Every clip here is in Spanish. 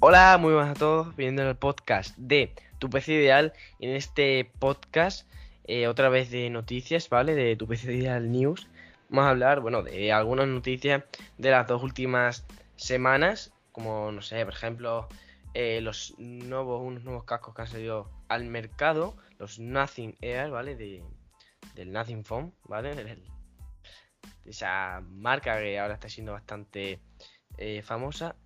Hola, muy buenas a todos, bienvenidos al podcast de Tu PC Ideal. En este podcast, eh, otra vez de noticias, ¿vale? De Tu PC Ideal News. Vamos a hablar, bueno, de algunas noticias de las dos últimas semanas, como, no sé, por ejemplo, eh, los nuevos, unos nuevos cascos que han salido al mercado, los Nothing Air, ¿vale? De, del Nothing Phone, ¿vale? De esa marca que ahora está siendo bastante eh, famosa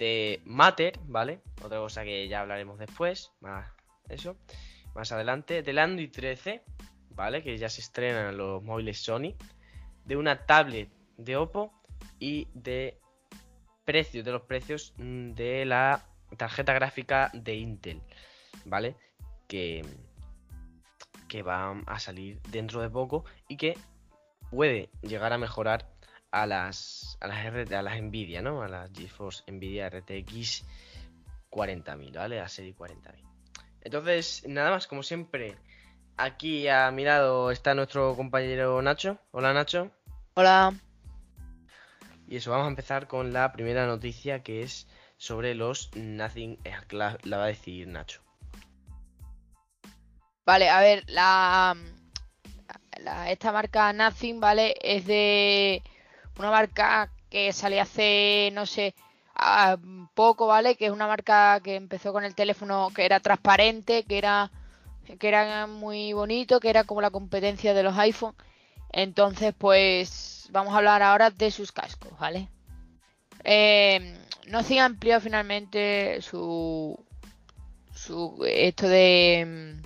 de Matter, ¿vale? Otra cosa que ya hablaremos después, más eso, más adelante, del Android 13, ¿vale? Que ya se estrenan los móviles Sony, de una tablet de Oppo y de precios, de los precios mm, de la tarjeta gráfica de Intel, ¿vale? Que, que va a salir dentro de poco y que puede llegar a mejorar a las, a las, a las Nvidia, ¿no? A las GeForce Nvidia RTX 40.000, ¿vale? A serie 40.000. Entonces, nada más, como siempre, aquí a mi lado está nuestro compañero Nacho. Hola Nacho. Hola. Y eso, vamos a empezar con la primera noticia que es sobre los Nothing la, la va a decir Nacho. Vale, a ver, la, la, esta marca Nothing, ¿vale? Es de una marca que salió hace, no sé, poco, ¿vale? Que es una marca que empezó con el teléfono que era transparente, que era, que era muy bonito, que era como la competencia de los iPhone. Entonces, pues vamos a hablar ahora de sus cascos, ¿vale? Eh, no se amplió finalmente su, su esto de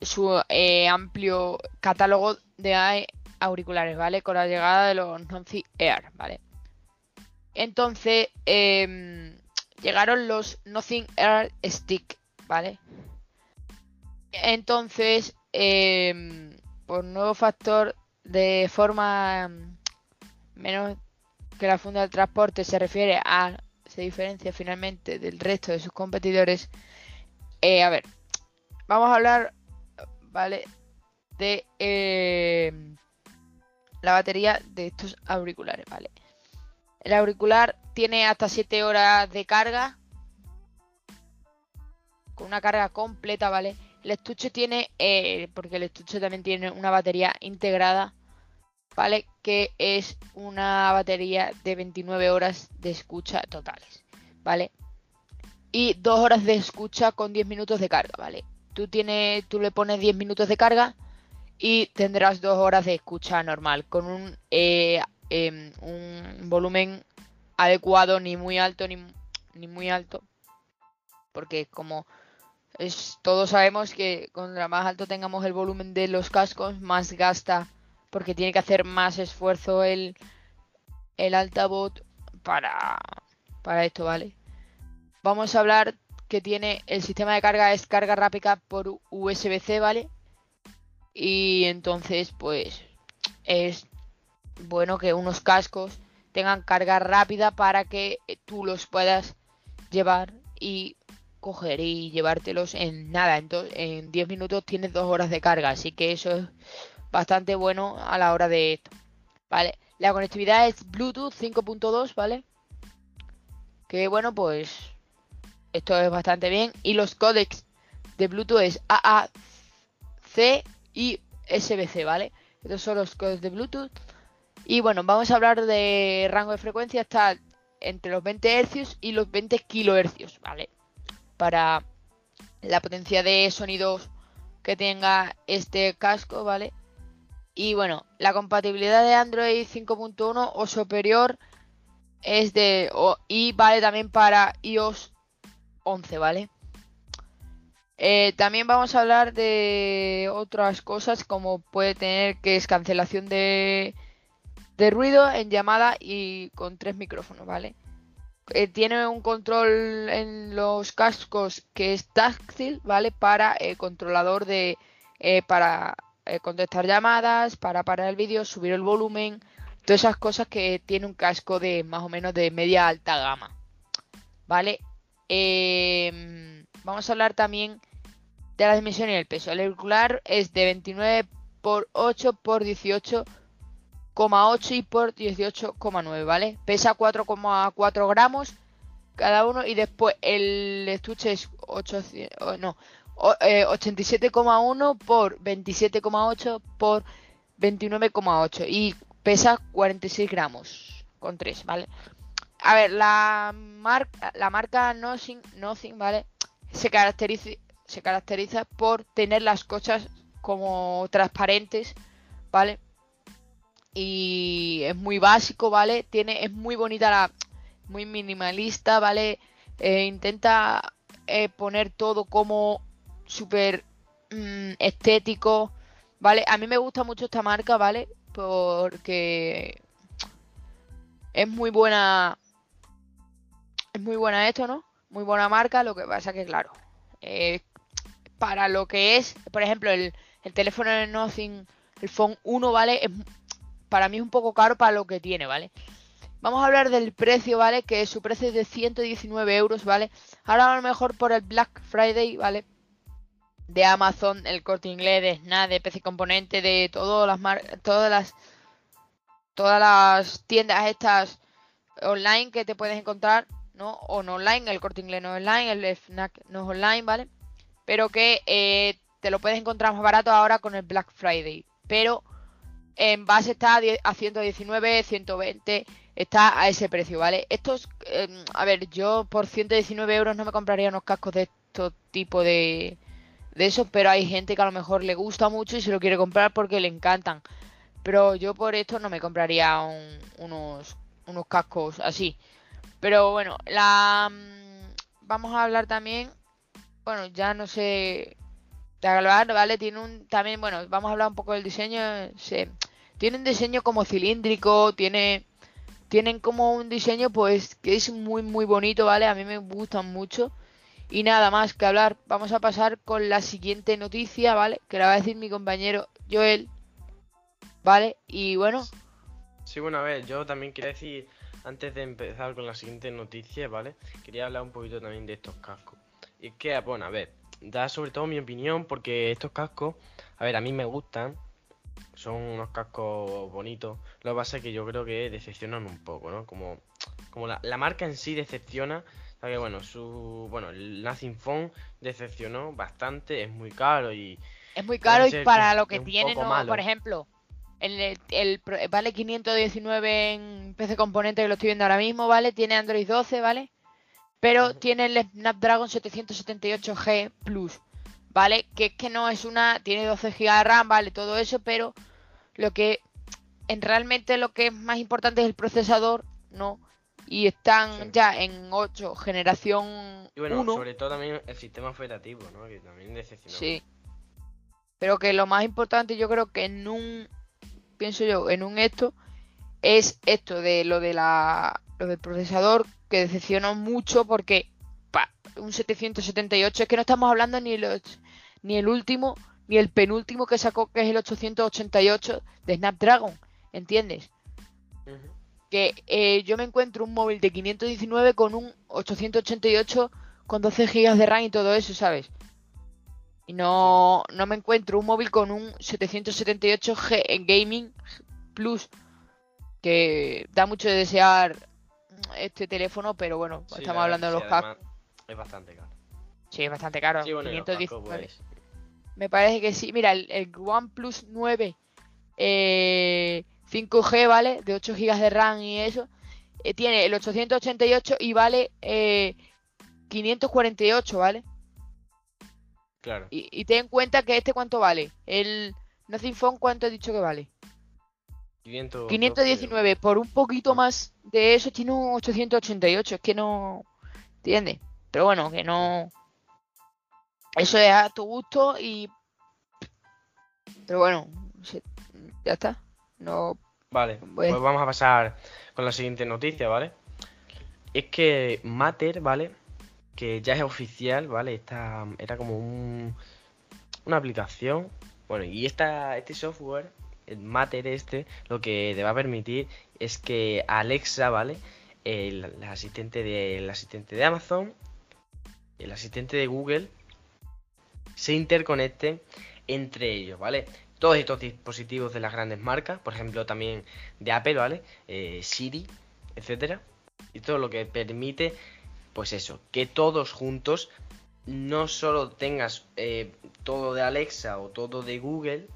su eh, amplio catálogo de auriculares, ¿vale? Con la llegada de los Nothing Air, ¿vale? Entonces, em, llegaron los Nothing Air Stick, ¿vale? Entonces, eh, por nuevo factor de forma em, menos que la funda del transporte se refiere a, se diferencia finalmente del resto de sus competidores. Eh, a ver, vamos a hablar, ¿vale? De la batería de estos auriculares, ¿vale? El auricular tiene hasta 7 horas de carga. Con una carga completa, ¿vale? El estuche tiene, eh, porque el estuche también tiene una batería integrada, ¿vale? Que es una batería de 29 horas de escucha totales, ¿vale? Y 2 horas de escucha con 10 minutos de carga, ¿vale? Tú, tienes, tú le pones 10 minutos de carga y tendrás dos horas de escucha normal con un, eh, em, un volumen adecuado, ni muy alto ni, ni, muy alto. Porque como es, todos sabemos que contra más alto tengamos el volumen de los cascos, más gasta porque tiene que hacer más esfuerzo el, el altavoz para, para esto, ¿vale? Vamos a hablar que tiene el sistema de carga es carga rápida por USB-C, ¿vale? Y entonces, pues, es bueno que unos cascos tengan carga rápida para que tú los puedas llevar y coger y llevártelos en nada. Entonces, en 10 minutos tienes 2 horas de carga, así que eso es bastante bueno a la hora de esto. Vale, la conectividad es Bluetooth 5.2, ¿vale? Que bueno, pues esto es bastante bien. Y los códecs de Bluetooth es AAC y SBC, ¿vale? Estos son los codes de Bluetooth. Y bueno, vamos a hablar de rango de frecuencia, está entre los 20 Hz y los 20 kHz, ¿vale? Para la potencia de sonidos que tenga este casco, ¿vale? Y bueno, la compatibilidad de Android 5.1 o superior es de... y vale también para iOS 11, ¿vale? Eh, también vamos a hablar de otras cosas como puede tener que es cancelación de, de ruido en llamada y con tres micrófonos, ¿vale? Eh, tiene un control en los cascos que es táctil, ¿vale? Para el controlador de... Eh, para contestar llamadas, para parar el vídeo, subir el volumen, todas esas cosas que tiene un casco de más o menos de media alta gama, ¿vale? vamos a hablar también de la dimensión y el peso. El auricular es de 29 por 8 por 18,8 y por 18,9, ¿vale? Pesa 4,4 gramos cada uno y después el estuche es 800, no, 87,1 eh, por 27,8 por 29,8 y pesa 46 gramos con 3, ¿vale? A ver, la marca, la marca Nothing, Nothing ¿vale? Se caracteriza, se caracteriza por tener las cosas como transparentes, ¿vale? Y es muy básico, ¿vale? Tiene, es muy bonita la, muy minimalista, ¿vale? Eh, intenta eh, poner todo como súper mm, estético, ¿vale? A mí me gusta mucho esta marca, ¿vale? Porque es muy buena, es muy buena esto, ¿no? Muy buena marca, lo que pasa que, claro, eh, para lo que es, por ejemplo, el, el teléfono de Nothing, el Phone 1, ¿vale? Es, para mí es un poco caro para lo que tiene, ¿vale? Vamos a hablar del precio, ¿vale? Que su precio es de 119 euros, ¿vale? Ahora a lo mejor por el Black Friday, ¿vale? De Amazon, el corte inglés, de Snap, de PC Componente, de todas las marcas, todas las todas las tiendas estas online que te puedes encontrar, ¿no? O no online, el corte inglés no online, el FNAC no es online, ¿vale? Pero que eh, te lo puedes encontrar más barato ahora con el Black Friday. Pero en base está a 119, 120 está a ese precio, ¿vale? Estos, em, a ver, yo por 119 euros no me compraría unos cascos de este tipo de, de eso, pero hay gente que a lo mejor le gusta mucho y se lo quiere comprar porque le encantan. Pero yo por esto no me compraría unos, unos cascos así. Pero bueno, la mm, vamos a hablar también, bueno, ya no sé de hablar, ¿vale? Tiene un también, bueno, vamos a hablar un poco del diseño, tiene un diseño como cilíndrico, tiene tienen como un diseño pues que es muy muy bonito, ¿vale? A mí me gustan mucho. Y nada más que hablar, vamos a pasar con la siguiente noticia, ¿vale? Que la va a decir mi compañero Joel, ¿vale? Y bueno. Sí, bueno, a ver, yo también quería decir, antes de empezar con la siguiente noticia, ¿vale? Quería hablar un poquito también de estos cascos. Y es que, bueno, a ver, da sobre todo mi opinión porque estos cascos, a ver, a mí me gustan, son unos cascos bonitos. Lo que pasa es que yo creo que decepcionan un poco, ¿no? Como, como la, marca en sí decepciona. Que bueno, su bueno, el Nothing Phone decepcionó bastante, es muy caro y es muy caro y para lo que tiene, no, por ejemplo, el, el, vale 519 en PC Componente que lo estoy viendo ahora mismo, ¿vale? Tiene Android 12, ¿vale? Pero tiene el Snapdragon 778G Plus. ¿vale? Que es que no es una, tiene 12 GB de RAM, ¿vale? Todo eso, pero lo que en realmente lo que es más importante es el procesador, ¿no? Y están ya en 8, generación Y bueno, sobre todo también el sistema operativo, ¿no? Que también decepcionó. Sí. Pero que lo más importante yo creo que en un, pienso yo, en un esto, es esto de lo de la, lo del procesador, que decepcionó mucho porque un 778. Es que no estamos hablando ni, los, ni el último ni el penúltimo que sacó, que es el 888 de Snapdragon. ¿Entiendes? Que eh, yo me encuentro un móvil de 519 con un 888 con 12 GB de RAM y todo eso, ¿sabes? Y no, no me encuentro un móvil con un 778G en Gaming Plus. Que da mucho de desear este teléfono, pero bueno, estamos hablando de los cascos. Es bastante caro. Sí, es bastante caro. Me parece que sí. Mira, el, OnePlus 9 eh, 5G, ¿vale? De 8 GB de RAM y eso. Eh, tiene el 888 y vale 548, eh, ¿vale? Claro. Y, ten en cuenta que este cuánto vale. El Nothing Phone, ¿cuánto he dicho que vale? 519. Por un poquito más de eso tiene un 888. Es que no. ¿Entiendes? Pero bueno, que no. Eso es a tu gusto y. Pero bueno, ya está. No. Vale, pues vamos a pasar con la siguiente noticia, ¿vale? Es que Matter, ¿vale? Que ya es oficial, ¿vale? Esta era como un, una aplicación. Bueno, y esta, este software, el Matter este, lo que te va a permitir es que Alexa, ¿vale? El, asistente de, el asistente de Amazon el asistente de Google se interconecten entre ellos, ¿vale? Todos estos dispositivos de las grandes marcas, por ejemplo también de Apple, ¿vale? Eh, Siri, etcétera. Y todo lo que permite pues eso, que todos juntos no solo tengas eh, todo de Alexa o todo de Google,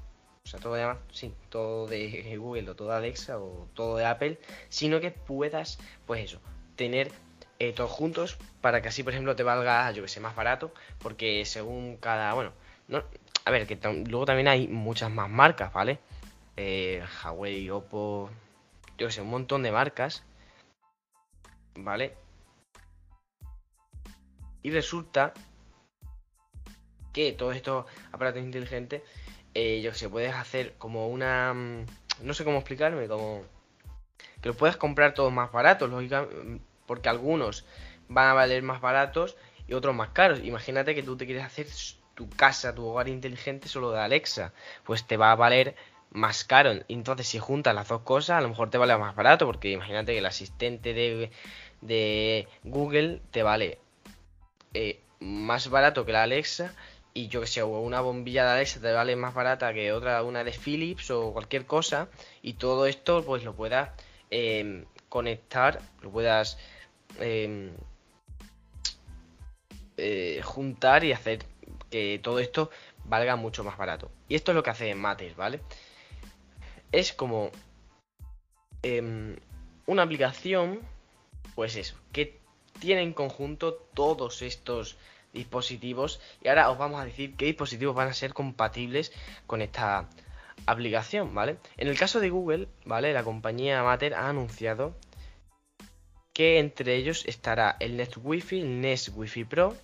todo de sí, todo de Google o todo de Alexa o todo de Apple, sino que puedas, pues eso, tener eh, todos juntos para que así, por ejemplo, te valga, yo que sé, más barato, porque según cada, bueno, no, a ver, que luego también hay muchas más marcas, ¿vale? Eh, Huawei, Oppo, yo que sé, un montón de marcas, ¿vale? Y resulta que todos estos aparatos inteligentes, eh, yo que sé, puedes hacer como una... Mm, no sé cómo explicarme, como... Que los puedes comprar todos más baratos, lógicamente, porque algunos van a valer más baratos y otros más caros. Imagínate que tú te quieres hacer tu casa, tu hogar inteligente solo de Alexa, pues te va a valer más caro. Entonces, si juntas las dos cosas, a lo mejor te vale más barato, porque imagínate que el asistente de, de Google te vale eh, más barato que la Alexa y yo que sé, una bombilla de Alexa te vale más barata que otra, una de Philips o cualquier cosa, y todo esto pues lo puedas em, conectar, lo puedas em, eh, juntar y hacer que todo esto valga mucho más barato. Y esto es lo que hace Matter, ¿vale? Es como em, una aplicación, pues eso, que tiene en conjunto todos estos dispositivos y ahora os vamos a decir qué dispositivos van a ser compatibles con esta aplicación, ¿vale? En el caso de Google, ¿vale? La compañía Matter ha anunciado que entre ellos estará el Nest Wi-Fi, el Nest Wi-Fi Pro,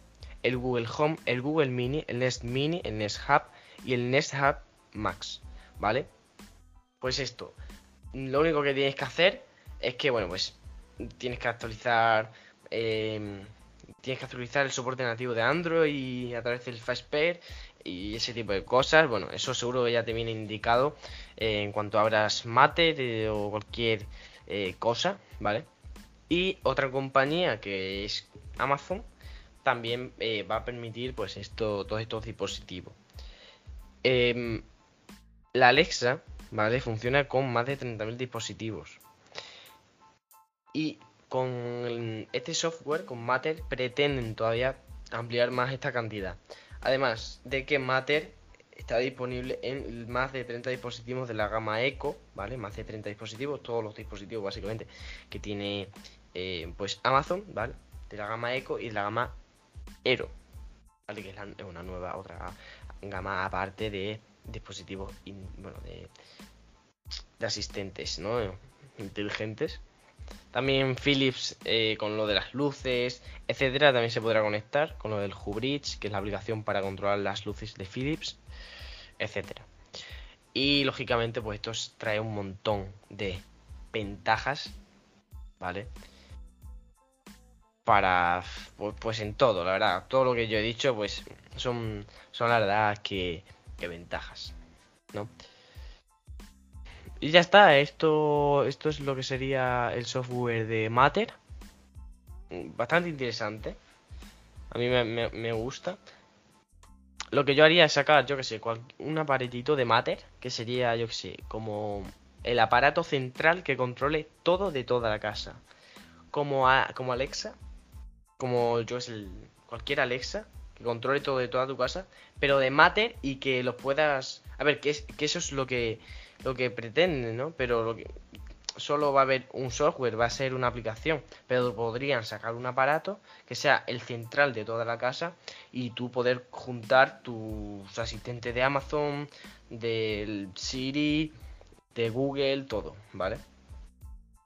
el Google Home, el Google Mini, el Nest Mini, el Nest Hub y el Nest Hub Max, ¿vale? Pues esto, lo único que tienes que hacer es que, bueno, pues tienes que actualizar eh, tienes que actualizar el soporte nativo de Android a través del Fastpair y ese tipo de cosas. Bueno, eso seguro ya te viene indicado eh, en cuanto abras Mate o cualquier eh, cosa, ¿vale? Y otra compañía que es Amazon también eh, va a permitir pues esto, todos estos dispositivos. Em, la Alexa, ¿vale? Funciona con más de 30.000 dispositivos. Y con este software, con Matter, pretenden todavía ampliar más esta cantidad. Además de que Matter está disponible en más de 30 dispositivos de la gama Eco, ¿vale? Más de 30 dispositivos, todos los dispositivos básicamente que tiene eh, pues Amazon, ¿vale? De la gama Eco y de la gama Aero, ¿vale? Que es, una nueva, otra gama aparte de dispositivos, bueno, de, de asistentes, ¿no? Inteligentes también Philips eh, con lo de las luces, etcétera, también se podrá conectar con lo del Hubridge, que es la aplicación para controlar las luces de Philips, etcétera. Y lógicamente, pues esto trae un montón de ventajas, ¿vale? Para, pues, pues, en todo, la verdad, todo lo que yo he dicho, pues son, son la verdad que, que ventajas, ¿no? Y ya está, esto, esto es lo que sería el software de Matter. Bastante interesante. A mí me, gusta. Lo que yo haría es sacar, yo que sé, un aparatito de Matter, que sería, yo que sé, como el aparato central que controle todo de toda la casa. Como, como Alexa, como yo que sé, cualquier Alexa, que controle todo de toda tu casa, pero de Matter y que lo puedas... A ver, que, es, que eso es lo que lo que pretenden, ¿no? Pero lo que, solo va a haber un software, va a ser una aplicación, pero podrían sacar un aparato que sea el central de toda la casa y tú poder juntar tus asistentes de Amazon, del Siri, de Google, todo, ¿vale?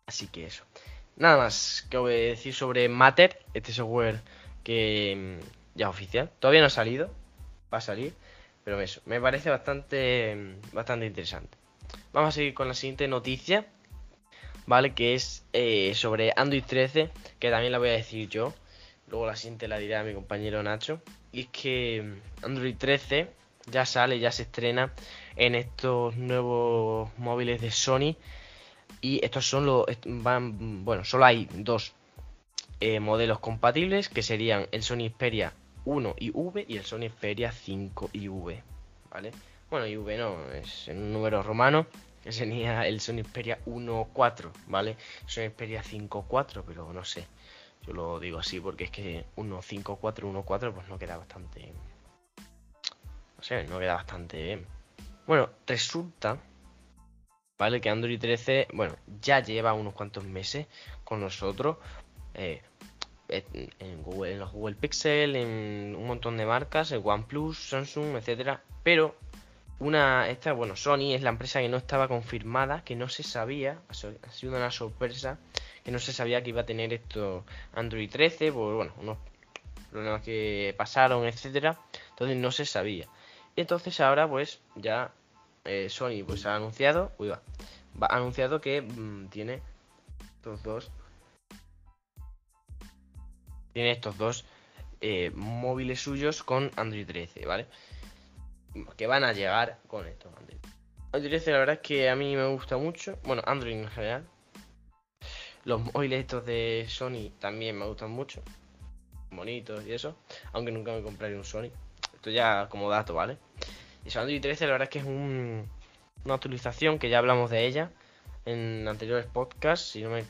Así que eso. Nada más que voy a decir sobre Matter, este software que mm, ya oficial. Todavía no ha salido, va a salir, pero eso, me parece bastante, mm, bastante interesante. Vamos a seguir con la siguiente noticia, ¿vale? Que es eh, sobre Android 13, que también la voy a decir yo. Luego la siguiente la dirá mi compañero Nacho. Y es que mm, Android 13 ya sale, ya se estrena en estos nuevos móviles de Sony. Y estos son los. Van, bueno, solo hay dos eh, modelos compatibles que serían el Sony Xperia 1 y V y el Sony Xperia 5 y V, ¿vale? Bueno, y V no, es un número romano que sería el Sony Xperia 1.4, ¿vale? Sony Xperia 5.4, pero no sé. Yo lo digo así porque es que 1.5.4, 1.4 pues no queda bastante... No sé, no queda bastante bien. Bueno, resulta, ¿vale? Que Android 13, bueno, ya lleva unos cuantos meses con nosotros. Eh, en, Google, en los Google Pixel, en un montón de marcas, el OnePlus, Samsung, etcétera. Pero una, esta, bueno, Sony es la empresa que no estaba confirmada, que no se sabía, ha sido una sorpresa, que no se sabía que iba a tener esto Android 13, por bueno, unos problemas que pasaron, etcétera. Entonces no se sabía. Y entonces ahora pues ya eh, Sony pues ha anunciado, uy, va, ha anunciado que mm, tiene estos dos tiene estos dos eh, móviles suyos con Android 13, ¿vale? Que van a llegar con estos Android. Android 13 la verdad es que a mí me gusta mucho, bueno, Android en general. Los móviles estos de Sony también me gustan mucho, bonitos y eso, aunque nunca me compraré un Sony. Esto ya como dato, ¿vale? Y Android 13 la verdad es que es una actualización que ya hablamos de ella en anteriores podcasts, si no me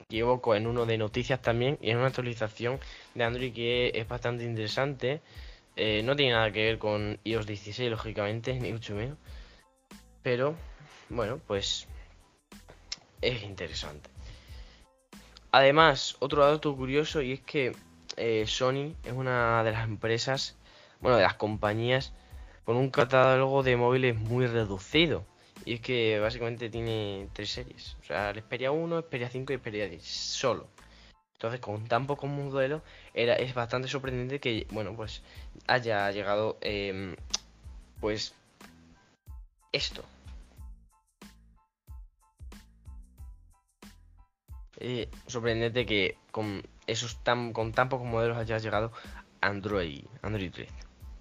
equivoco, en uno de noticias también, y es una actualización de Android que es bastante interesante. Eh, no tiene nada que ver con iOS 16, lógicamente, ni mucho menos. Pero, bueno, pues es interesante. Además, otro dato curioso y es que eh, Sony es una de las empresas, bueno, de las compañías con un catálogo de móviles muy reducido. Y es que básicamente tiene tres series. O sea, el Xperia 1, Xperia 5 y Xperia 10. Solo. Entonces, con tan pocos modelos, era, es bastante sorprendente que, bueno, pues haya llegado, em, pues, esto. Eh, sorprendente que con esos tan, con tan pocos modelos haya llegado Android, Android 13.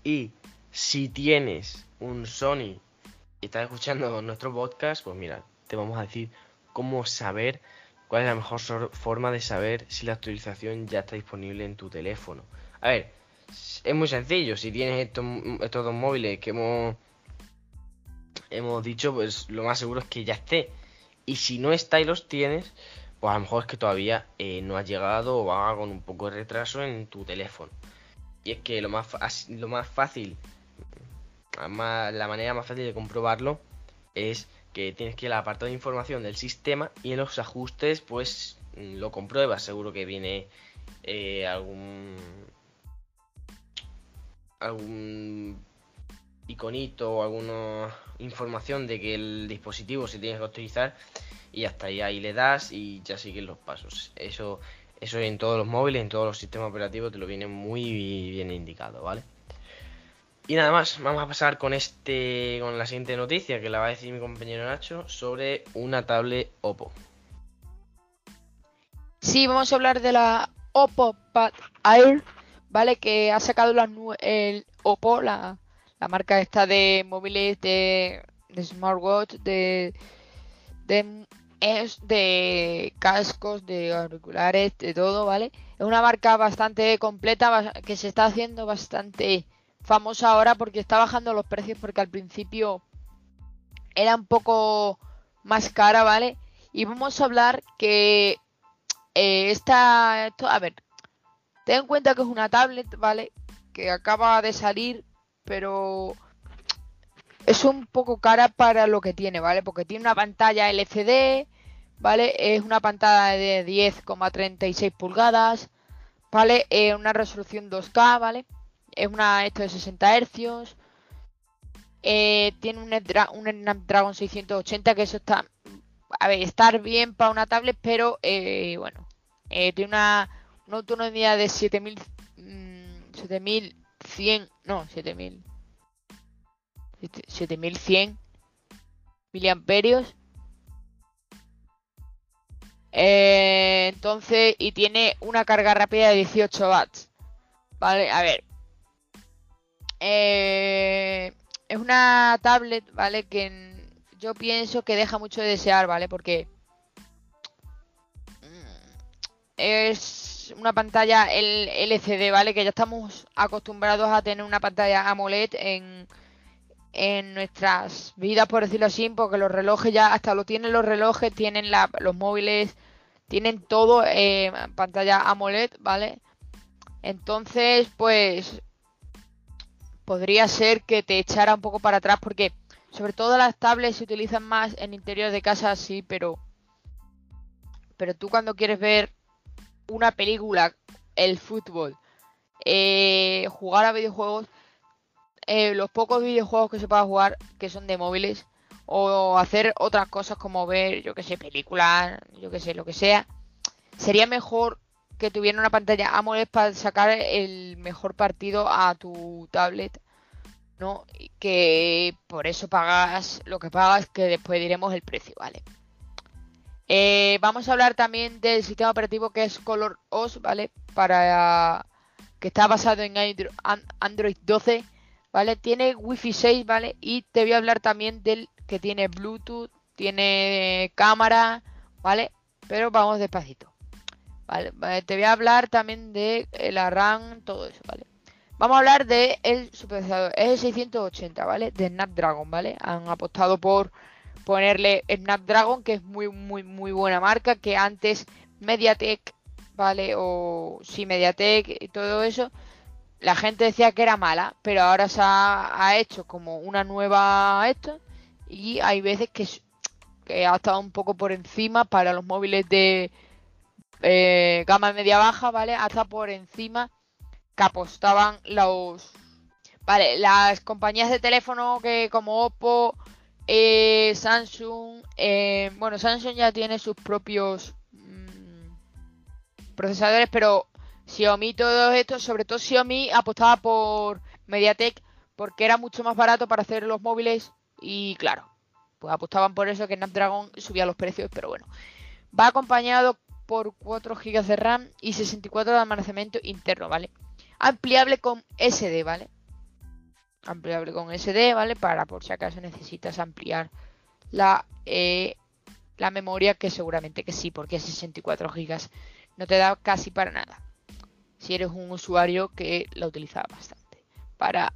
Y si tienes un Sony y estás escuchando nuestro podcast, pues mira, te vamos a decir cómo saber cuál es la mejor forma de saber si la actualización ya está disponible en tu teléfono. A ver, es muy sencillo, si tienes estos, estos dos móviles que hemos, hemos dicho, pues lo más seguro es que ya esté. Y si no está y los tienes, pues a lo mejor es que todavía eh, no ha llegado o va con un poco de retraso en tu teléfono. Y es que lo más, lo más fácil la manera más fácil de comprobarlo es que tienes que ir al apartado de información del sistema y en los ajustes pues lo compruebas. Seguro que viene eh, algún algún iconito o alguna información de que el dispositivo se tiene que utilizar y hasta ahí, ahí le das y ya siguen los pasos. Eso, eso en todos los móviles, en todos los sistemas operativos te lo viene muy bien indicado, ¿vale? Y nada más, vamos a pasar con este con la siguiente noticia que la va a decir mi compañero Nacho sobre una tablet Oppo. Sí, vamos a hablar de la Oppo Pad Air, ¿vale? Que ha sacado la, el Oppo, la, marca esta de móviles, de, smartwatch, de, de, de cascos, de auriculares, de todo, ¿vale? Es una marca bastante completa que se está haciendo bastante famosa ahora porque está bajando los precios porque al principio era un poco más cara, ¿vale? Y vamos a hablar que eh, esta, esto, a ver, ten en cuenta que es una tablet, ¿vale? Que acaba de salir, pero es un poco cara para lo que tiene, ¿vale? Porque tiene una pantalla LCD, ¿vale? Es una pantalla de 10,36 pulgadas, ¿vale? Eh, una resolución 2K, ¿vale? Es una esto de 60 Hz. Eh, tiene un, Snapdragon 680 que eso está a ver, estar bien para una tablet, pero eh, bueno, eh, tiene una, autonomía de 7000 7100, mm, no, 7000 7100 miliamperios. entonces, y tiene una carga rápida de 18 watts. Vale, a ver, eh, es una tablet, ¿vale? Que yo pienso que deja mucho de desear, ¿vale? Porque mm, es una pantalla LCD, ¿vale? Que ya estamos acostumbrados a tener una pantalla AMOLED en, en nuestras vidas, por decirlo así, porque los relojes ya hasta lo tienen los relojes, tienen los móviles, Tienen todo eh, pantalla AMOLED, ¿vale? Entonces, pues podría ser que te echara un poco para atrás porque sobre todo las tablets se utilizan más en interiores de casa, sí, pero pero tú cuando quieres ver una película, el fútbol, eh, jugar a videojuegos, eh, los pocos videojuegos que se pueda jugar que son de móviles o hacer otras cosas como ver, yo que sé, películas, yo que sé, lo que sea, sería mejor que tuviera una pantalla AMOLED para sacar el mejor partido a tu tablet, ¿no? Que por eso pagas lo que pagas, que después diremos el precio, ¿vale? Eh, vamos a hablar también del sistema operativo que es Color OS, ¿vale? Para que está basado en Android 12, ¿vale? Tiene Wi-Fi 6, ¿vale? Y te voy a hablar también del que tiene Bluetooth, tiene cámara, ¿vale? Pero vamos despacito. ¿Vale? Te voy a hablar también de la RAM, todo eso, ¿vale? Vamos a hablar de el procesador, es el 680, ¿vale? De Snapdragon, ¿vale? Han apostado por ponerle Snapdragon, que es muy, muy, muy buena marca, que antes MediaTek ¿vale? O si Mediatek y todo eso, la gente decía que era mala, pero ahora se ha, hecho como una nueva esto y hay veces que, ha estado un poco por encima para los móviles de eh, gama media baja, ¿vale? Hasta por encima que apostaban los... Vale, las compañías de teléfono que como Oppo, eh, Samsung, eh, bueno, Samsung ya tiene sus propios procesadores, pero Xiaomi, todos estos, sobre todo Xiaomi, apostaba por MediaTek porque era mucho más barato para hacer los móviles y claro, pues apostaban por eso que Snapdragon subía los precios, pero bueno. Va acompañado por 4 GB de RAM y 64 de almacenamiento interno, ¿vale? Ampliable con SD, ¿vale? Ampliable con SD, ¿vale? Para por si acaso necesitas ampliar la, eh, la memoria, que seguramente que sí, porque es 64 GB no te da casi para nada. Si eres un usuario que la utiliza bastante. Para,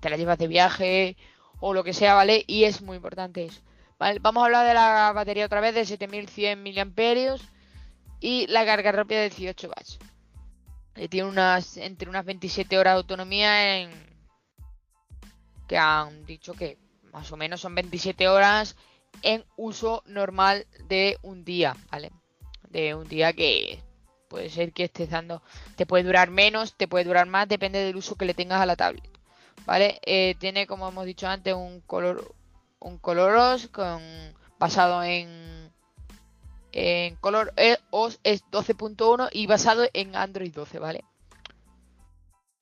te la llevas de viaje o lo que sea, ¿vale? Y es muy importante eso. Vamos a hablar de la batería otra vez de 7100 mAh y la carga rápida de 18 watts. Tiene unas entre unas 27 horas de autonomía en que han dicho que más o menos son 27 horas en uso normal de un día, ¿vale? De un día que Puede ser que estés dando, te puede durar menos, te puede durar más, depende del uso que le tengas a la tablet. ¿Vale? Eh, tiene, como hemos dicho antes, un color, un color OS con, basado en, en color OS es 12.1 y basado en Android 12, ¿vale?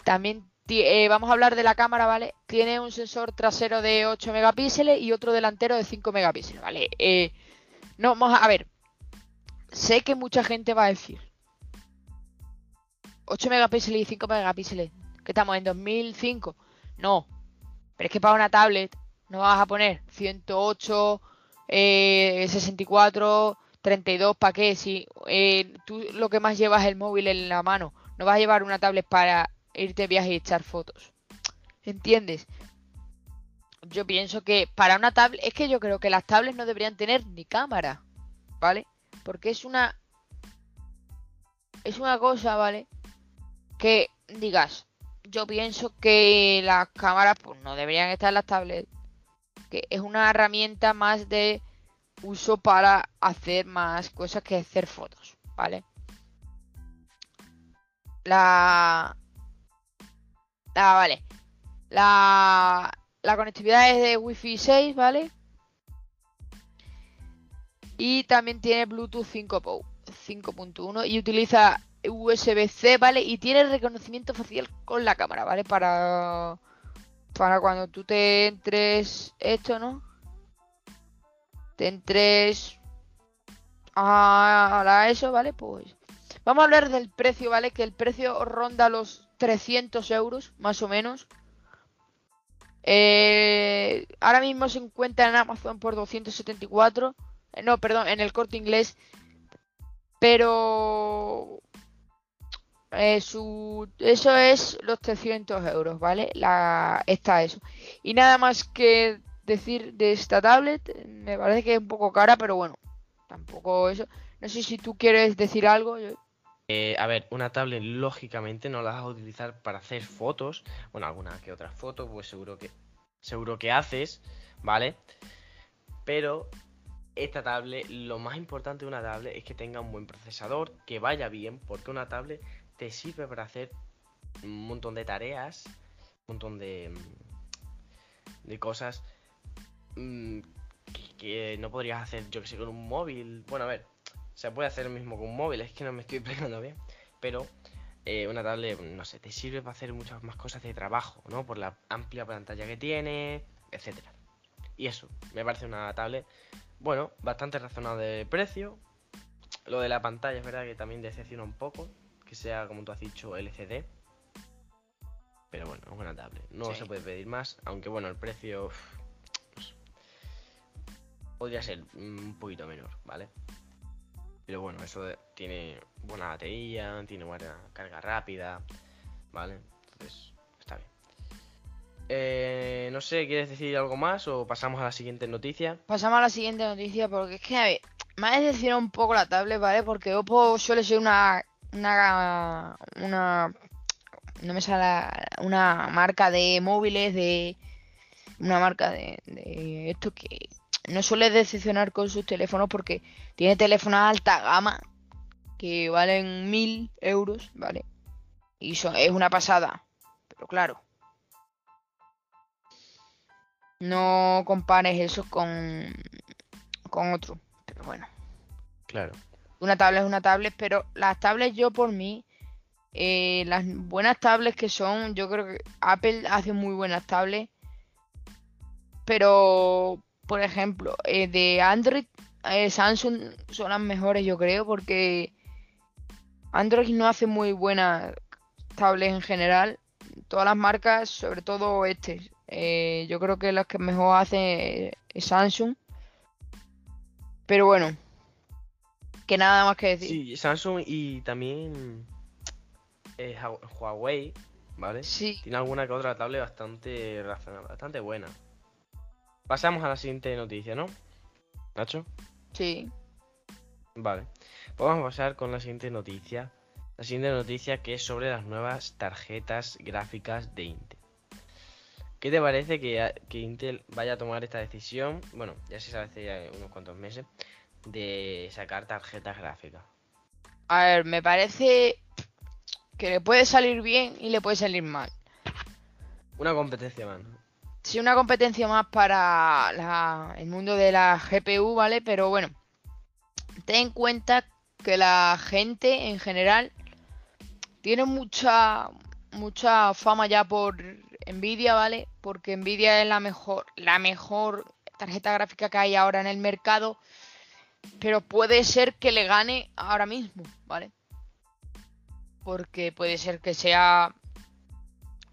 También eh, vamos a hablar de la cámara, ¿vale? Tiene un sensor trasero de 8 megapíxeles y otro delantero de 5 megapíxeles, ¿vale? Eh, no, vamos a ver. Sé que mucha gente va a decir, 8 megapíxeles y 5 megapíxeles. Que estamos en 2005. No. Pero es que para una tablet no vas a poner 108, 64, 32. ¿Para qué? Si eh, tú lo que más llevas es el móvil en la mano. No vas a llevar una tablet para irte de viaje y echar fotos. ¿Entiendes? Yo pienso que para una tablet. Es que yo creo que las tablets no deberían tener ni cámara. ¿Vale? Porque es una. Es una cosa, ¿vale? que digas, yo pienso que las cámaras pues, no deberían estar las tablets, que es una herramienta más de uso para hacer más cosas que hacer fotos, ¿vale? La... Vale. La... La conectividad es de Wi-Fi 6, ¿vale? Y también tiene Bluetooth 5.1 y utiliza USB-C, ¿vale? Y tiene reconocimiento facial con la cámara, ¿vale? Para, para cuando tú te entres esto, ¿no? Te entres a, eso, ¿vale? Pues vamos a hablar del precio, ¿vale? Que el precio ronda los 300 euros, más o menos. Eh, ahora mismo se encuentra en Amazon por 274. Eh, no, perdón, en el corte inglés. Pero eh, eso es los 300 euros, ¿vale? La, está eso. Y nada más que decir de esta tablet, me parece que es un poco cara, pero bueno, Tampoco eso. No sé si tú quieres decir algo. Eh, a ver, una tablet lógicamente no la vas a utilizar para hacer fotos. Bueno, alguna que otra foto, pues seguro que seguro que haces, ¿vale? Pero esta tablet, lo más importante de una tablet es que tenga un buen procesador, que vaya bien, porque una tablet te sirve para hacer un montón de tareas, un montón de, de cosas mm, que, no podrías hacer, yo que sé, con un móvil. Bueno, a ver, se puede hacer lo mismo con un móvil, es que no me estoy explicando bien, pero eh, una tablet, no sé, te sirve para hacer muchas más cosas de trabajo, ¿no? Por la amplia pantalla que tiene, etcétera. Y eso, me parece una tablet, bueno, bastante razonable de precio. Lo de la pantalla es verdad que también decepciona un poco, que sea, como tú has dicho, LCD. Pero bueno, es una tablet. No se puede pedir más, aunque bueno, el precio podría ser un poquito menor, ¿vale? Pero bueno, eso tiene buena batería, tiene buena carga rápida, ¿vale? Entonces, está bien. Eh, no sé, ¿quieres decir algo más o pasamos a la siguiente noticia? Pasamos a la siguiente noticia porque es que, a ver, me ha decepcionado un poco la tablet, ¿vale? Porque Oppo suele ser una... Una... Una... No me sale una marca de móviles, de... Una marca de, de esto que no suele decepcionar con sus teléfonos porque tiene teléfonos alta gama que valen mil euros, ¿vale? Y es una pasada. Pero claro. No compares eso con, con otro. Pero bueno. Claro. Una tablet es una tablet, pero las tablets yo por mí, eh, las buenas tablets que son, yo creo que Apple hace muy buenas tablets. Pero por ejemplo, eh, de Android, eh, Samsung son las mejores, yo creo, porque Android no hace muy buenas tablets en general. Todas las marcas, sobre todo este, eh, yo creo que las que mejor hace es Samsung. Pero bueno, que nada más que decir. Sí, Samsung y también Huawei, ¿vale? Sí. Tiene alguna que otra tablet bastante bastante buena. Pasamos a la siguiente noticia, ¿no? Nacho. Sí. Vale. Pues vamos a pasar con la siguiente noticia. La siguiente noticia que es sobre las nuevas tarjetas gráficas de Intel. ¿Qué te parece que, Intel vaya a tomar esta decisión? Bueno, ya se sabe hace ya unos cuantos meses. De sacar tarjetas gráficas. A ver, me parece que le puede salir bien y le puede salir mal. Una competencia más. Sí, una competencia más para el mundo de la GPU, ¿vale? Pero bueno, ten en cuenta que la gente en general tiene mucha mucha fama ya por Nvidia, ¿vale? Porque Nvidia es la mejor la mejor tarjeta gráfica que hay ahora en el mercado, pero puede ser que le gane ahora mismo, ¿vale? Porque puede ser que sea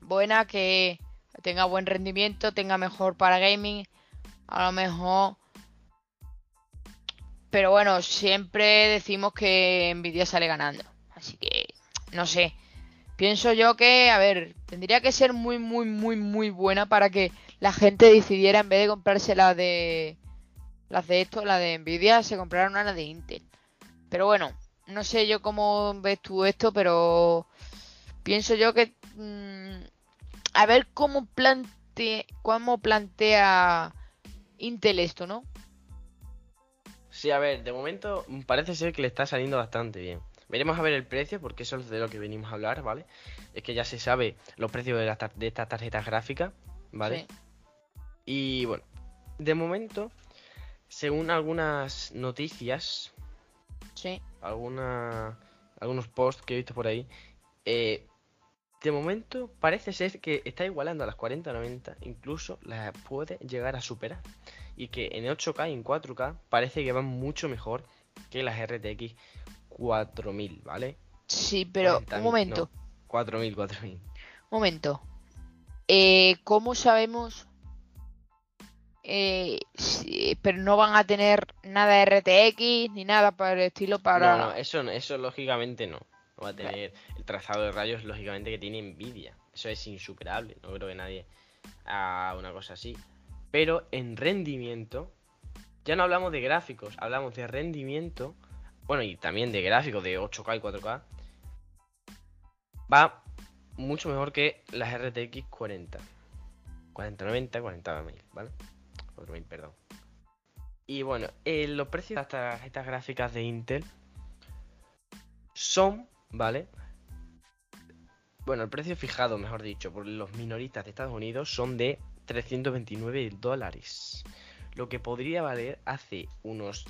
buena que tenga buen rendimiento, tenga mejor para gaming, a lo mejor. Pero bueno, siempre decimos que Nvidia sale ganando. Así que, no sé. Pienso yo que, a ver, tendría que ser muy, muy, muy, muy buena para que la gente decidiera, en vez de comprarse la de. Las de esto, la de Nvidia, se compraran una de Intel. Pero bueno, no sé yo cómo ves tú esto, pero pienso yo que mm, a ver cómo, plantea cómo plantea Intel esto, ¿no? Sí, a ver, de momento parece ser que le está saliendo bastante bien. Veremos a ver el precio, porque eso es de lo que venimos a hablar, ¿vale? Es que ya se sabe los precios de, de estas tarjetas gráficas, ¿vale? Y bueno, de momento, según algunas noticias, sí. alguna, algunos posts que he visto por ahí, eh, de momento parece ser que está igualando a las 40-90, incluso las puede llegar a superar. Y que en 8K y en 4K parece que van mucho mejor que las RTX 4000, ¿vale? Sí, pero un momento. 4000, 4000. Momento. Eh, ¿Cómo sabemos? Eh, pero no van a tener nada de RTX ni nada para el estilo para. No, no, eso, eso lógicamente no va a tener el trazado de rayos, lógicamente, que tiene Nvidia. Eso es insuperable. No creo que nadie haga una cosa así. Pero en rendimiento, ya no hablamos de gráficos, hablamos de rendimiento, bueno, y también de gráficos de 8K y 4K, va mucho mejor que las RTX 40. 4090, 40.000, ¿vale? 4000, perdón. Y bueno, eh, los precios de estas tarjetas gráficas de Intel son, ¿vale? Bueno, el precio fijado, mejor dicho, por los minoristas de Estados Unidos son de 329 dólares. Lo que podría valer hace unos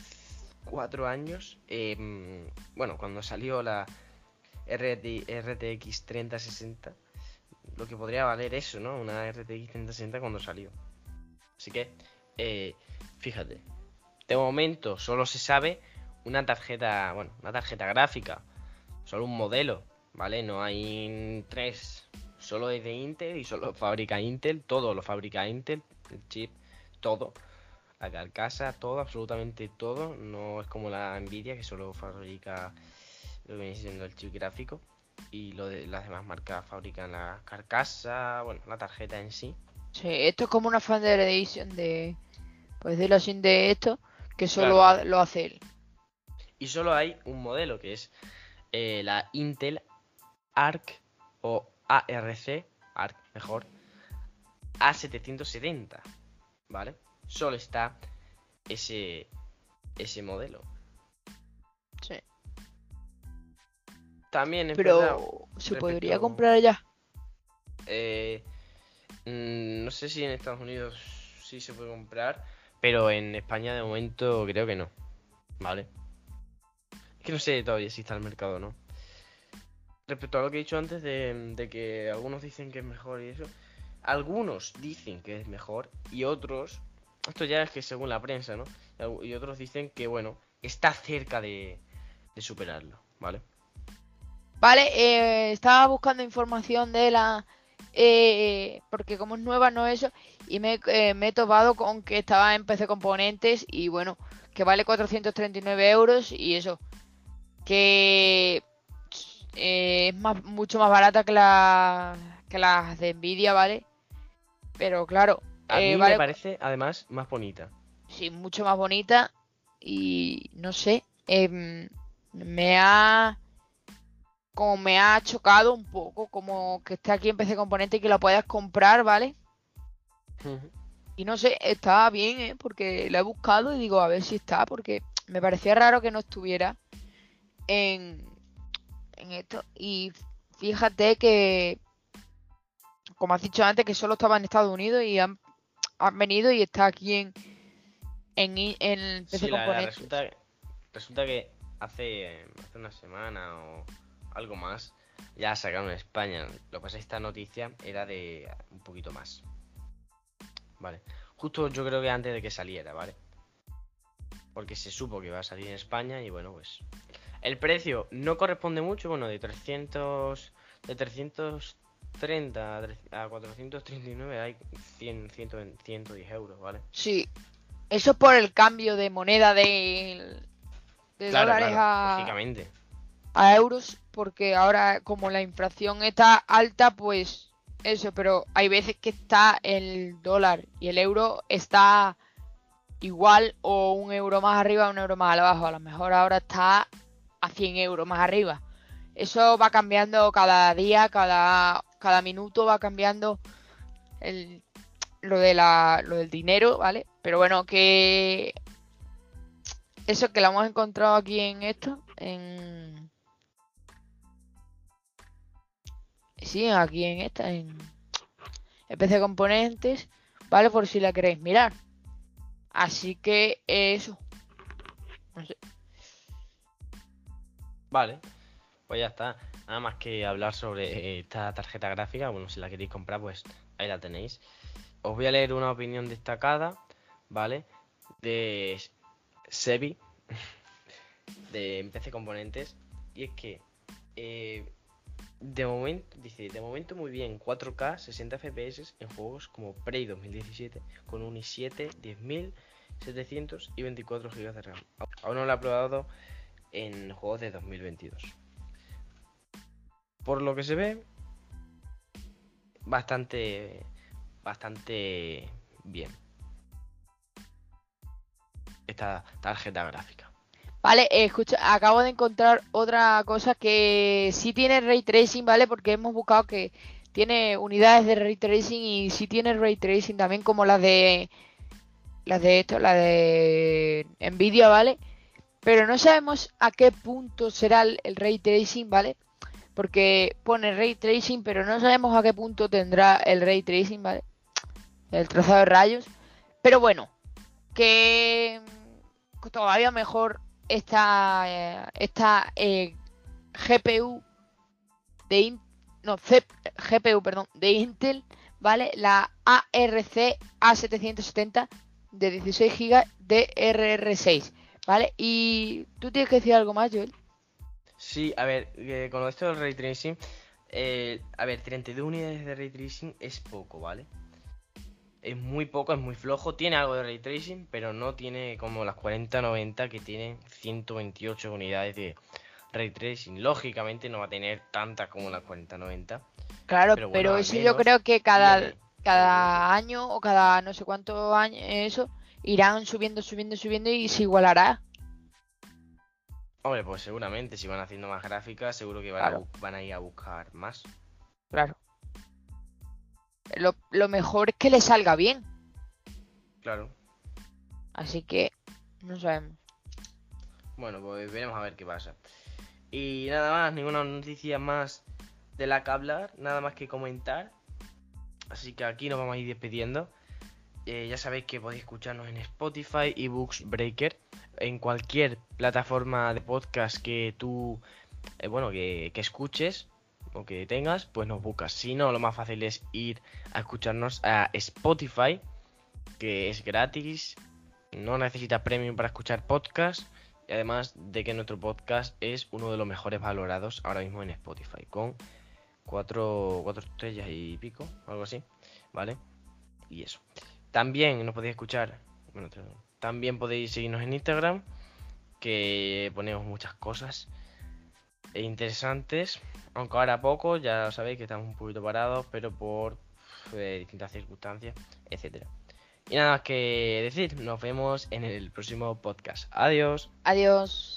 4 años, em, bueno, cuando salió la RTX 3060, lo que podría valer eso, ¿no? Una RTX 3060 cuando salió. Así que, eh, fíjate, de momento solo se sabe una tarjeta, bueno, una tarjeta gráfica, solo un modelo, ¿vale? No hay tres, solo es de Intel y solo fabrica Intel, todo lo fabrica Intel, el chip, todo, la carcasa, todo, absolutamente todo, no es como la Nvidia que solo fabrica lo que viene siendo el chip gráfico y lo de las demás marcas fabrican la carcasa, bueno, la tarjeta en sí. Sí, esto es como una fan de edición de, pues decirlo así, de esto, que solo lo hace él. Y solo hay un modelo que es eh, la Intel ARC o ARC, ARC mejor, A770, ¿vale? Solo está ese, ese modelo. Sí. También es Pero se podría comprar ya. Eh, mm, no sé si en Estados Unidos sí se puede comprar, pero en España de momento creo que no. ¿Vale? Que no sé todavía si está el mercado o no. Respecto a lo que he dicho antes de, de que algunos dicen que es mejor y eso. Algunos dicen que es mejor y otros, esto ya es que según la prensa, ¿no? Y otros dicen que, bueno, está cerca de, de superarlo, ¿vale? Vale, eh, estaba buscando información de la... Eh, porque como es nueva, no eso, y me, eh, me, he topado con que estaba en PC Componentes y bueno, que vale 439 euros y eso, que es más, mucho más barata que, la, que las de Nvidia, ¿vale? Pero claro... A mí me parece además más bonita. Sí, mucho más bonita y no sé, em, me ha como me ha chocado un poco, como que esté aquí en PC Componente y que lo puedas comprar, ¿vale? Y no sé, estaba bien, ¿eh? Porque lo he buscado y digo, a ver si está, porque me parecía raro que no estuviera en, en esto. Y fíjate que, como has dicho antes, que solo estaba en Estados Unidos y han, venido y está aquí en, en, en PC Componente. resulta, resulta que hace, hace una semana o algo más, ya sacaron en España. Lo que pasa es que esta noticia era de un poquito más. Vale. Justo yo creo que antes de que saliera, ¿vale? Porque se supo que iba a salir en España y bueno, pues... El precio no corresponde mucho, bueno, de 300... De 330 a 439 hay 100, 100, 110 euros, ¿vale? Sí. Eso es por el cambio de moneda de, de dólares a... Lógicamente a euros porque ahora como la inflación está alta pues eso pero hay veces que está el dólar y el euro está igual o un euro más arriba o un euro más abajo a lo mejor ahora está a 100 euros más arriba eso va cambiando cada día cada cada minuto va cambiando el, lo de la lo del dinero vale pero bueno que eso que lo hemos encontrado aquí en esto en Sí, aquí en esta, en PC Componentes, ¿vale? Por si la queréis mirar. Así que eso. Vale, pues ya está. Nada más que hablar sobre esta tarjeta gráfica. Bueno, si la queréis comprar, pues ahí la tenéis. Os voy a leer una opinión destacada, ¿vale? De Sebi, de PC Componentes. Y es que eh, de momento, dice, de momento muy bien, 4K, 60 FPS en juegos como Prey 2017 con un i7 10700 y 24 GB de RAM. Aún no lo he probado en juegos de 2022. Por lo que se ve, bastante, bastante bien. esta tarjeta gráfica. Vale, eh, escucha, acabo de encontrar otra cosa que sí tiene ray tracing, ¿vale? Porque hemos buscado que tiene unidades de ray tracing y sí tiene ray tracing también como las de las de esto, la de Nvidia, ¿vale? Pero no sabemos a qué punto será el, ray tracing, ¿vale? Porque pone ray tracing, pero no sabemos a qué punto tendrá el ray tracing, ¿vale? El trazado de rayos. Pero bueno, que todavía mejor esta, eh, esta eh, GPU de In- no, C- GPU, perdón, de Intel, ¿vale? La ARC A770 de 16 GB de RR6, ¿vale? Y tú tienes que decir algo más, Joel. Sí, a ver, eh, con esto del ray tracing, eh, a ver, 32 unidades de ray tracing es poco, ¿vale? Es muy poco, es muy flojo. Tiene algo de ray tracing, pero no tiene como las 4090 que tienen 128 unidades de ray tracing. Lógicamente no va a tener tantas como las 4090. Claro, Pero bueno, eso yo creo que cada, tiene- cada año o cada no sé cuántos años, eso, irán subiendo, subiendo, subiendo y se igualará. Hombre, pues seguramente si van haciendo más gráficas, seguro que van, Claro. a, bu- van a ir a buscar más. Claro. Lo, lo mejor es que le salga bien. Claro. Así que no sabemos. Bueno, pues veremos a ver qué pasa. Y nada más, ninguna noticia más de la que hablar, nada más que comentar. Así que aquí nos vamos a ir despidiendo. Eh, ya sabéis que podéis escucharnos en Spotify, eBooks, Breaker, en cualquier plataforma de podcast que tú, eh, bueno, que, que escuches o que tengas, pues nos buscas. Si no, lo más fácil es ir a escucharnos a Spotify, que es gratis, no necesitas premium para escuchar podcast. Y además de que nuestro podcast es uno de los mejores valorados ahora mismo en Spotify, con cuatro, cuatro estrellas y pico, algo así, ¿vale? Y eso. También nos podéis escuchar, bueno, también podéis seguirnos en Instagram, que ponemos muchas cosas interesantes, aunque ahora poco, ya sabéis que estamos un poquito parados, pero por eh, distintas circunstancias, etcétera. Y nada más que decir, nos vemos en el próximo podcast. Adiós. Adiós.